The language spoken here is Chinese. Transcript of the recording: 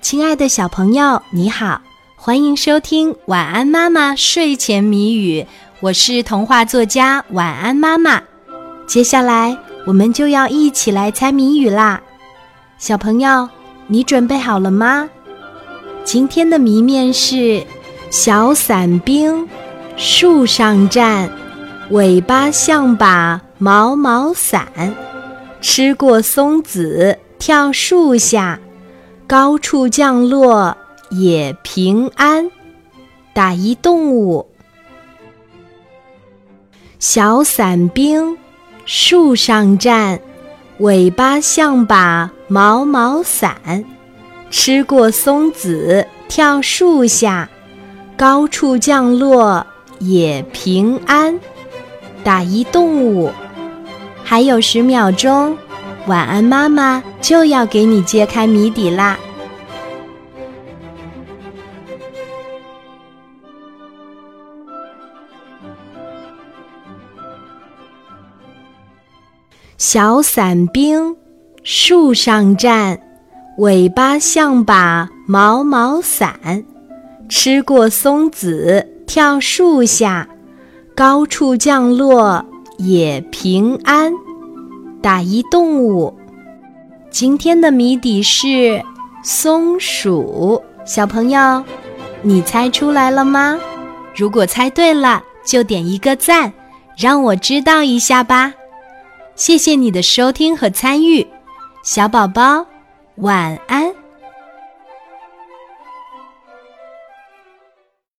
亲爱的小朋友，你好，欢迎收听《晚安妈妈睡前谜语》，我是童话作家晚安妈妈。接下来我们就要一起来猜谜语啦，小朋友，你准备好了吗？今天的谜面是：小伞兵树上站，尾巴像把毛毛伞，吃过松子跳树下。高处降落也平安。打一动物。小伞兵树上站，尾巴像把毛毛伞。吃过松子跳树下，高处降落也平安。打一动物。还有十秒钟。晚安，妈妈就要给你揭开谜底啦！小伞兵树上站，尾巴像把毛毛伞。吃过松子跳树下，高处降落也平安。打一动物，今天的谜底是松鼠。小朋友，你猜出来了吗？如果猜对了，就点一个赞，让我知道一下吧。谢谢你的收听和参与，小宝宝，晚安。